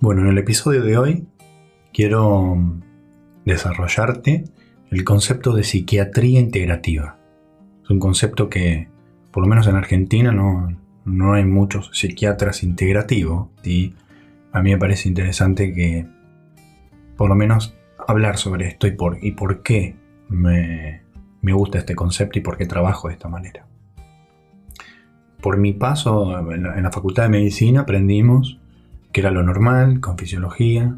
Bueno, en el episodio de hoy quiero desarrollarte el concepto de psiquiatría integrativa. Es un concepto que, por lo menos en Argentina, no, no hay muchos psiquiatras integrativos y a mí me parece interesante que, por lo menos, hablar sobre esto y por, y por qué me, me gusta este concepto y por qué trabajo de esta manera. Por mi paso en la, Facultad de Medicina aprendimos que era lo normal con fisiología,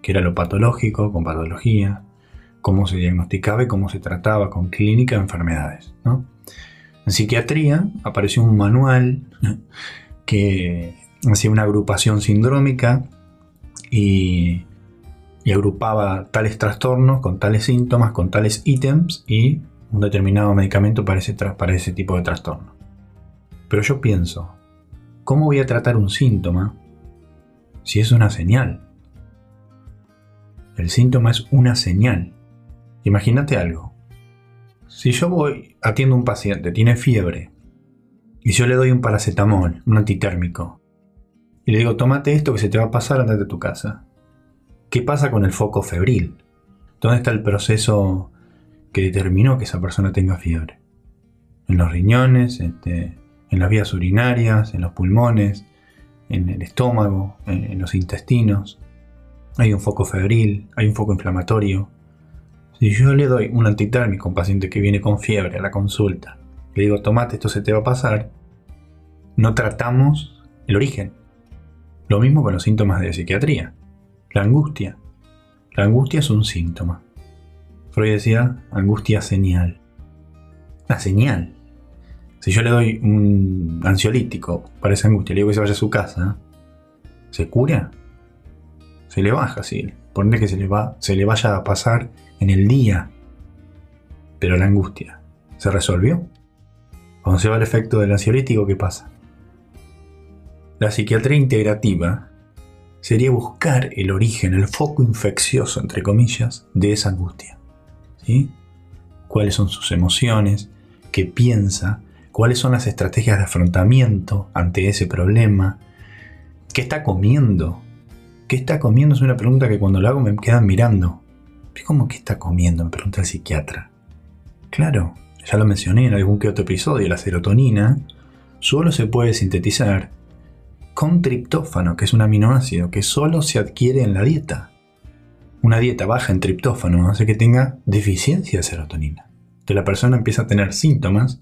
que era lo patológico con patología, cómo se diagnosticaba y cómo se trataba con clínica de enfermedades. En psiquiatría apareció un manual que hacía una agrupación sindrómica y, agrupaba tales trastornos con tales síntomas, con tales ítems y un determinado medicamento para para ese tipo de trastorno. Pero yo pienso, ¿cómo voy a tratar un síntoma si es una señal? El síntoma es una señal. Imagínate algo. Si yo voy, atiendo a un paciente, tiene fiebre, y yo le doy un paracetamol, un antitérmico, y le digo, tómate esto que se te va a pasar, andate de tu casa. ¿Qué pasa con el foco febril? ¿Dónde está el proceso que determinó que esa persona tenga fiebre? En los riñones, este, en las vías urinarias, en los pulmones, en el estómago, en, los intestinos. Hay un foco febril, hay un foco inflamatorio. Si yo le doy un antitérmico a un paciente que viene con fiebre a la consulta, le digo, tomate, esto se te va a pasar, no tratamos el origen. Lo mismo con los síntomas de psiquiatría. La angustia. La angustia es un síntoma. Freud decía angustia señal. La señal. Si yo le doy un ansiolítico para esa angustia, le digo que se vaya a su casa, ¿se cura? Se le baja, sí. Ponle que se le, va, se le vaya a pasar en el día. Pero la angustia, ¿se resolvió? Cuando se va el efecto del ansiolítico, ¿qué pasa? La psiquiatría integrativa sería buscar el origen, el foco infeccioso, entre comillas, de esa angustia. ¿Sí? ¿Cuáles son sus emociones? ¿Qué piensa? Cuáles son las estrategias de afrontamiento ante ese problema, qué está comiendo. ¿Qué está comiendo? Es una pregunta que cuando lo hago me quedan mirando. ¿Cómo que está comiendo? Me pregunta el psiquiatra. Claro, ya lo mencioné en algún que otro episodio, la serotonina solo se puede sintetizar con triptófano, que es un aminoácido que solo se adquiere en la dieta. Una dieta baja en triptófano hace que tenga deficiencia de serotonina. Entonces la persona empieza a tener síntomas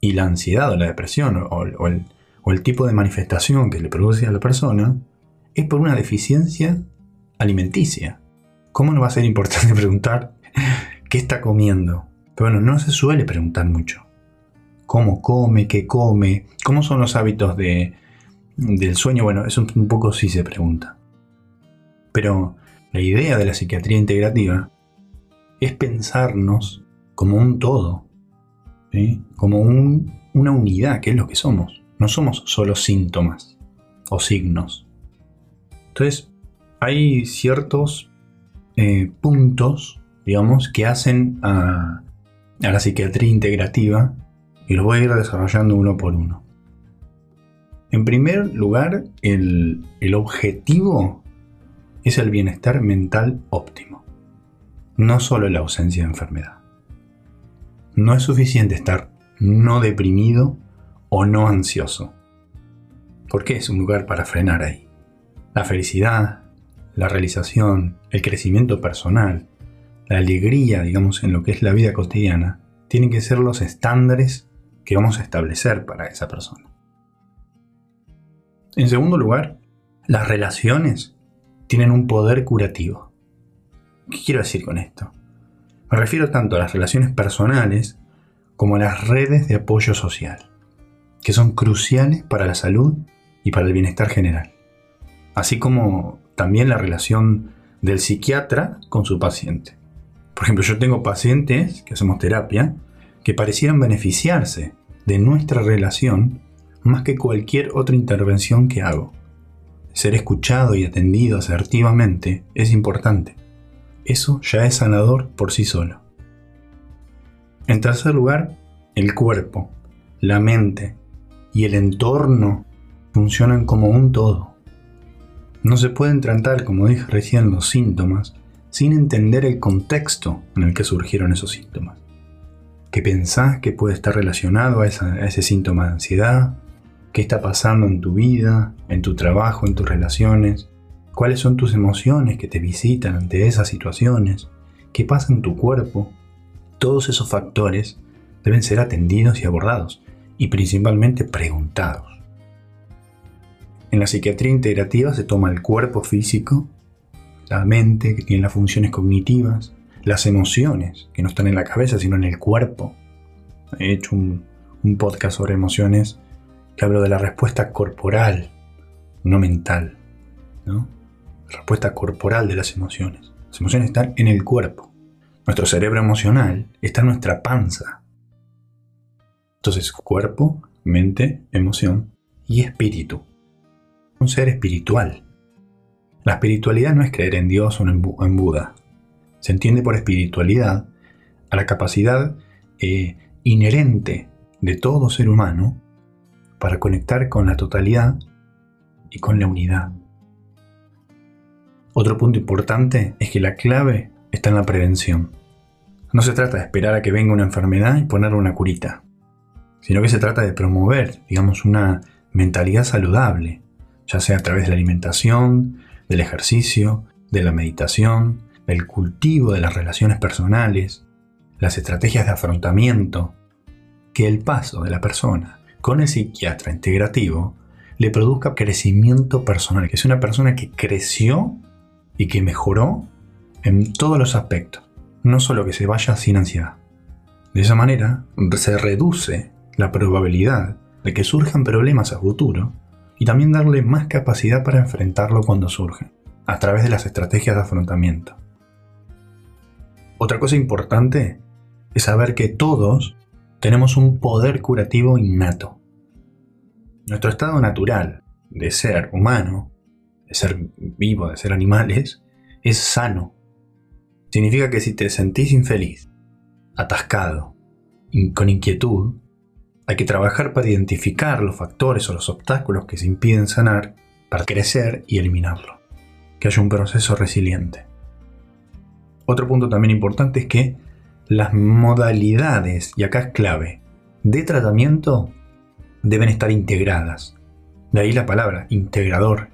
y la ansiedad o la depresión o, el, tipo de manifestación que le produce a la persona es por una deficiencia alimenticia. ¿Cómo no va a ser importante preguntar qué está comiendo? Pero bueno, no se suele preguntar mucho. ¿Cómo come? ¿Qué come? ¿Cómo son los hábitos de, del sueño? Bueno, eso un poco sí se pregunta. Pero la idea de la psiquiatría integrativa es pensarnos como un todo, como una unidad, que es lo que somos. No somos solo síntomas o signos. Entonces, hay ciertos eh, puntos, digamos, que hacen a, la psiquiatría integrativa y los voy a ir desarrollando uno por uno. En primer lugar, el, el objetivo es el bienestar mental óptimo, no solo la ausencia de enfermedad. No es suficiente estar no deprimido o no ansioso. Porque es un lugar para frenar ahí. La felicidad, la realización, el crecimiento personal, la alegría, digamos, en lo que es la vida cotidiana, tienen que ser los estándares que vamos a establecer para esa persona. En segundo lugar, las relaciones tienen un poder curativo. ¿Qué quiero decir con esto? Me refiero tanto a las relaciones personales como a las redes de apoyo social, que son cruciales para la salud y para el bienestar general, así como también la relación del psiquiatra con su paciente. Por ejemplo, yo tengo pacientes que hacemos terapia que parecieran beneficiarse de nuestra relación más que cualquier otra intervención que hago. Ser escuchado y atendido asertivamente es importante eso ya es sanador por sí solo. En tercer lugar, el cuerpo, la mente y el entorno funcionan como un todo. No se pueden tratar, como dije recién, los síntomas sin entender el contexto en el que surgieron esos síntomas. ¿Qué pensás que puede estar relacionado a, a ese síntoma de ansiedad? ¿Qué está pasando en tu vida, en tu trabajo, en tus relaciones? ¿Cuáles son tus emociones que te visitan ante esas situaciones? ¿Qué pasa en tu cuerpo? Todos esos factores deben ser atendidos y abordados, y principalmente preguntados. En la psiquiatría integrativa se toma el cuerpo físico, la mente que tiene las funciones cognitivas, las emociones que no están en la cabeza sino en el cuerpo. He hecho un, podcast sobre emociones que hablo de la respuesta corporal, no mental, ¿no? Respuesta corporal de las emociones. Las emociones están en el cuerpo. Nuestro cerebro emocional está en nuestra panza. Entonces, cuerpo, mente, emoción y espíritu un ser espiritual. La espiritualidad no es creer en Dios o en, Buda. Se entiende por espiritualidad a la capacidad eh, inherente de todo ser humano para conectar con la totalidad y con la unidad. Otro punto importante es que la clave está en la prevención. No se trata de esperar a que venga una enfermedad y ponerle una curita, sino que se trata de promover, digamos, una mentalidad saludable, ya sea a través de la alimentación, del ejercicio, de la meditación, del cultivo de las relaciones personales, las estrategias de afrontamiento, que el paso de la persona con el psiquiatra integrativo le produzca crecimiento personal, que es una persona que creció y que mejoró en todos los aspectos, no solo que se vaya sin ansiedad. De esa manera se reduce la probabilidad de que surjan problemas a futuro y también darle más capacidad para enfrentarlo cuando surge, a través de las estrategias de afrontamiento. Otra cosa importante es saber que todos tenemos un poder curativo innato. Nuestro estado natural de ser humano, de ser vivo, de ser animales, es sano. Significa que si te sentís infeliz, atascado, con inquietud, hay que trabajar para identificar los factores o los obstáculos que se impiden sanar para crecer y eliminarlo. Que haya un proceso resiliente. Otro punto también importante es que las modalidades, y acá es clave, de tratamiento deben estar integradas. De ahí la palabra integrador,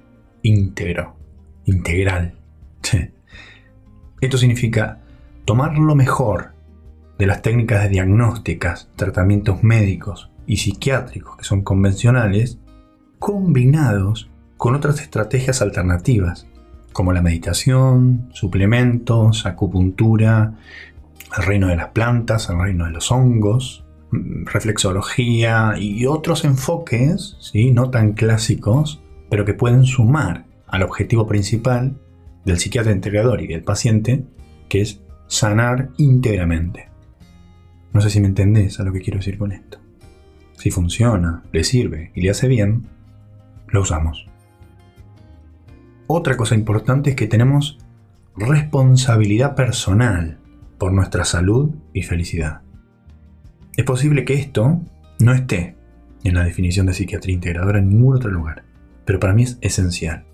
íntegro, integral. Esto significa tomar lo mejor de las técnicas de diagnósticas, tratamientos médicos y psiquiátricos que son convencionales, combinados con otras estrategias alternativas, como la meditación, suplementos, acupuntura, el reino de las plantas, el reino de los hongos, mm, reflexología y otros enfoques, ¿sí? no tan clásicos, pero que pueden sumar al objetivo principal del psiquiatra integrador y del paciente, que es sanar íntegramente. No sé si me entendés a lo que quiero decir con esto. Si funciona, le sirve y le hace bien, lo usamos. Otra cosa importante es que tenemos responsabilidad personal por nuestra salud y felicidad. Es posible que esto no esté en la definición de psiquiatría integradora en ningún otro lugar, pero para mí es esencial.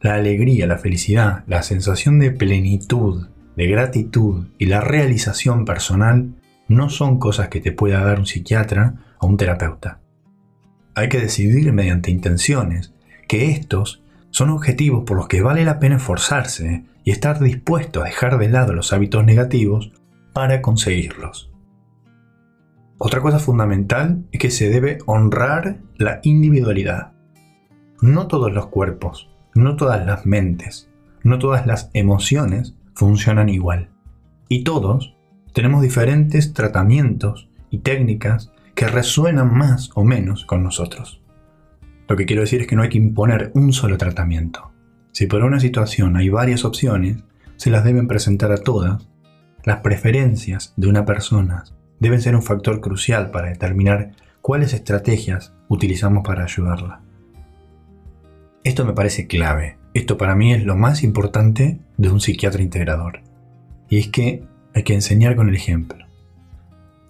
La alegría, la felicidad, la sensación de plenitud, de gratitud y la realización personal no son cosas que te pueda dar un psiquiatra o un terapeuta. Hay que decidir mediante intenciones que estos son objetivos por los que vale la pena esforzarse y estar dispuesto a dejar de lado los hábitos negativos para conseguirlos. Otra cosa fundamental es que se debe honrar la individualidad. No todos los cuerpos, no todas las mentes, no todas las emociones funcionan igual. Y todos tenemos diferentes tratamientos y técnicas que resuenan más o menos con nosotros. Lo que quiero decir es que no hay que imponer un solo tratamiento. Si por una situación hay varias opciones, se las deben presentar a todas. Las preferencias de una persona deben ser un factor crucial para determinar cuáles estrategias utilizamos para ayudarla. Esto me parece clave. Esto para mí es lo más importante de un psiquiatra integrador. Y es que hay que enseñar con el ejemplo.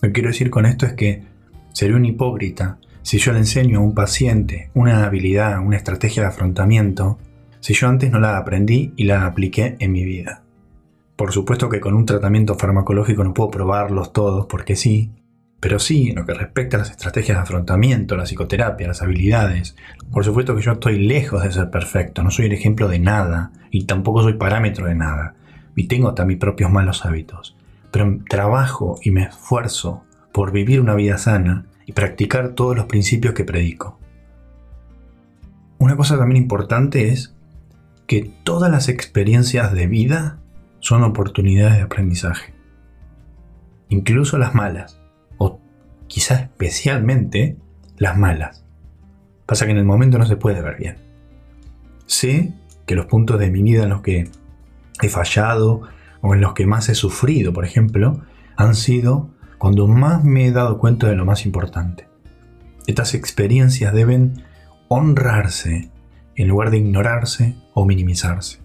Lo que quiero decir con esto es que sería un hipócrita si yo le enseño a un paciente una habilidad, una estrategia de afrontamiento, si yo antes no la aprendí y la apliqué en mi vida. Por supuesto que con un tratamiento farmacológico no puedo probarlos todos porque sí, pero sí, en lo que respecta a las estrategias de afrontamiento, la psicoterapia, las habilidades, por supuesto que yo estoy lejos de ser perfecto, no soy el ejemplo de nada y tampoco soy parámetro de nada. Y tengo hasta mis propios malos hábitos. Pero trabajo y me esfuerzo por vivir una vida sana y practicar todos los principios que predico. Una cosa también importante es que todas las experiencias de vida son oportunidades de aprendizaje. Incluso las malas quizás especialmente las malas. Pasa que en el momento no se puede ver bien. Sé que los puntos de mi vida en los que he fallado o en los que más he sufrido, por ejemplo, han sido cuando más me he dado cuenta de lo más importante. Estas experiencias deben honrarse en lugar de ignorarse o minimizarse.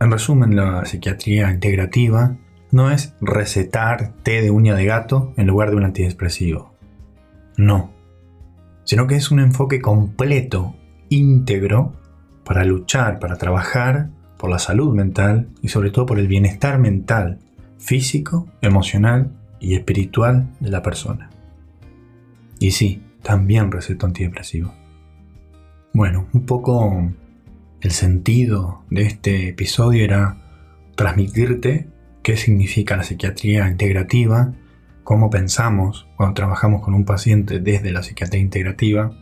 En resumen, la psiquiatría integrativa no es recetar té de uña de gato en lugar de un antidepresivo. No. Sino que es un enfoque completo, íntegro, para luchar, para trabajar por la salud mental y sobre todo por el bienestar mental, físico, emocional y espiritual de la persona. Y sí, también receto antidepresivo. Bueno, un poco el sentido de este episodio era transmitirte qué significa la psiquiatría integrativa, cómo pensamos cuando trabajamos con un paciente desde la psiquiatría integrativa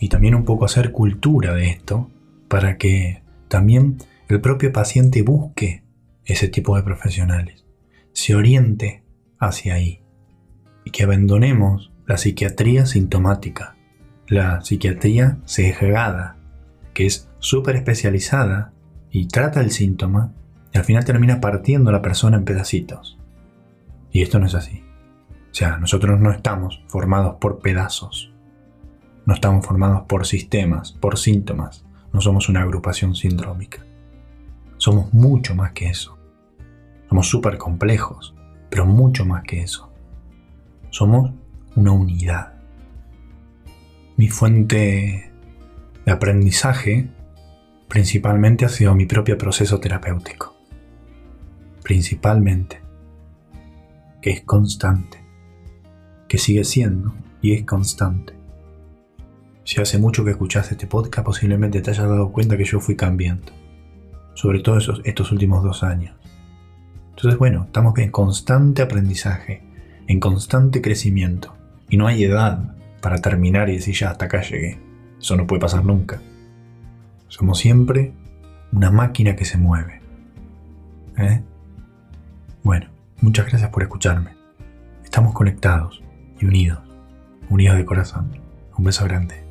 y también un poco hacer cultura de esto para que también el propio paciente busque ese tipo de profesionales, se oriente hacia ahí y que abandonemos la psiquiatría sintomática, la psiquiatría sesgada, que es súper especializada y trata el síntoma al final termina partiendo a la persona en pedacitos. Y esto no es así. O sea, nosotros no estamos formados por pedazos. No estamos formados por sistemas, por síntomas. No somos una agrupación sindrómica. Somos mucho más que eso. Somos súper complejos, pero mucho más que eso. Somos una unidad. Mi fuente de aprendizaje principalmente ha sido mi propio proceso terapéutico principalmente, que es constante, que sigue siendo y es constante. Si hace mucho que escuchaste este podcast, posiblemente te hayas dado cuenta que yo fui cambiando, sobre todo esos, estos últimos dos años. Entonces, bueno, estamos en constante aprendizaje, en constante crecimiento, y no hay edad para terminar y decir ya hasta acá llegué. Eso no puede pasar nunca. Somos siempre una máquina que se mueve. ¿Eh? Muchas gracias por escucharme. Estamos conectados y unidos, unidos de corazón. Un beso grande.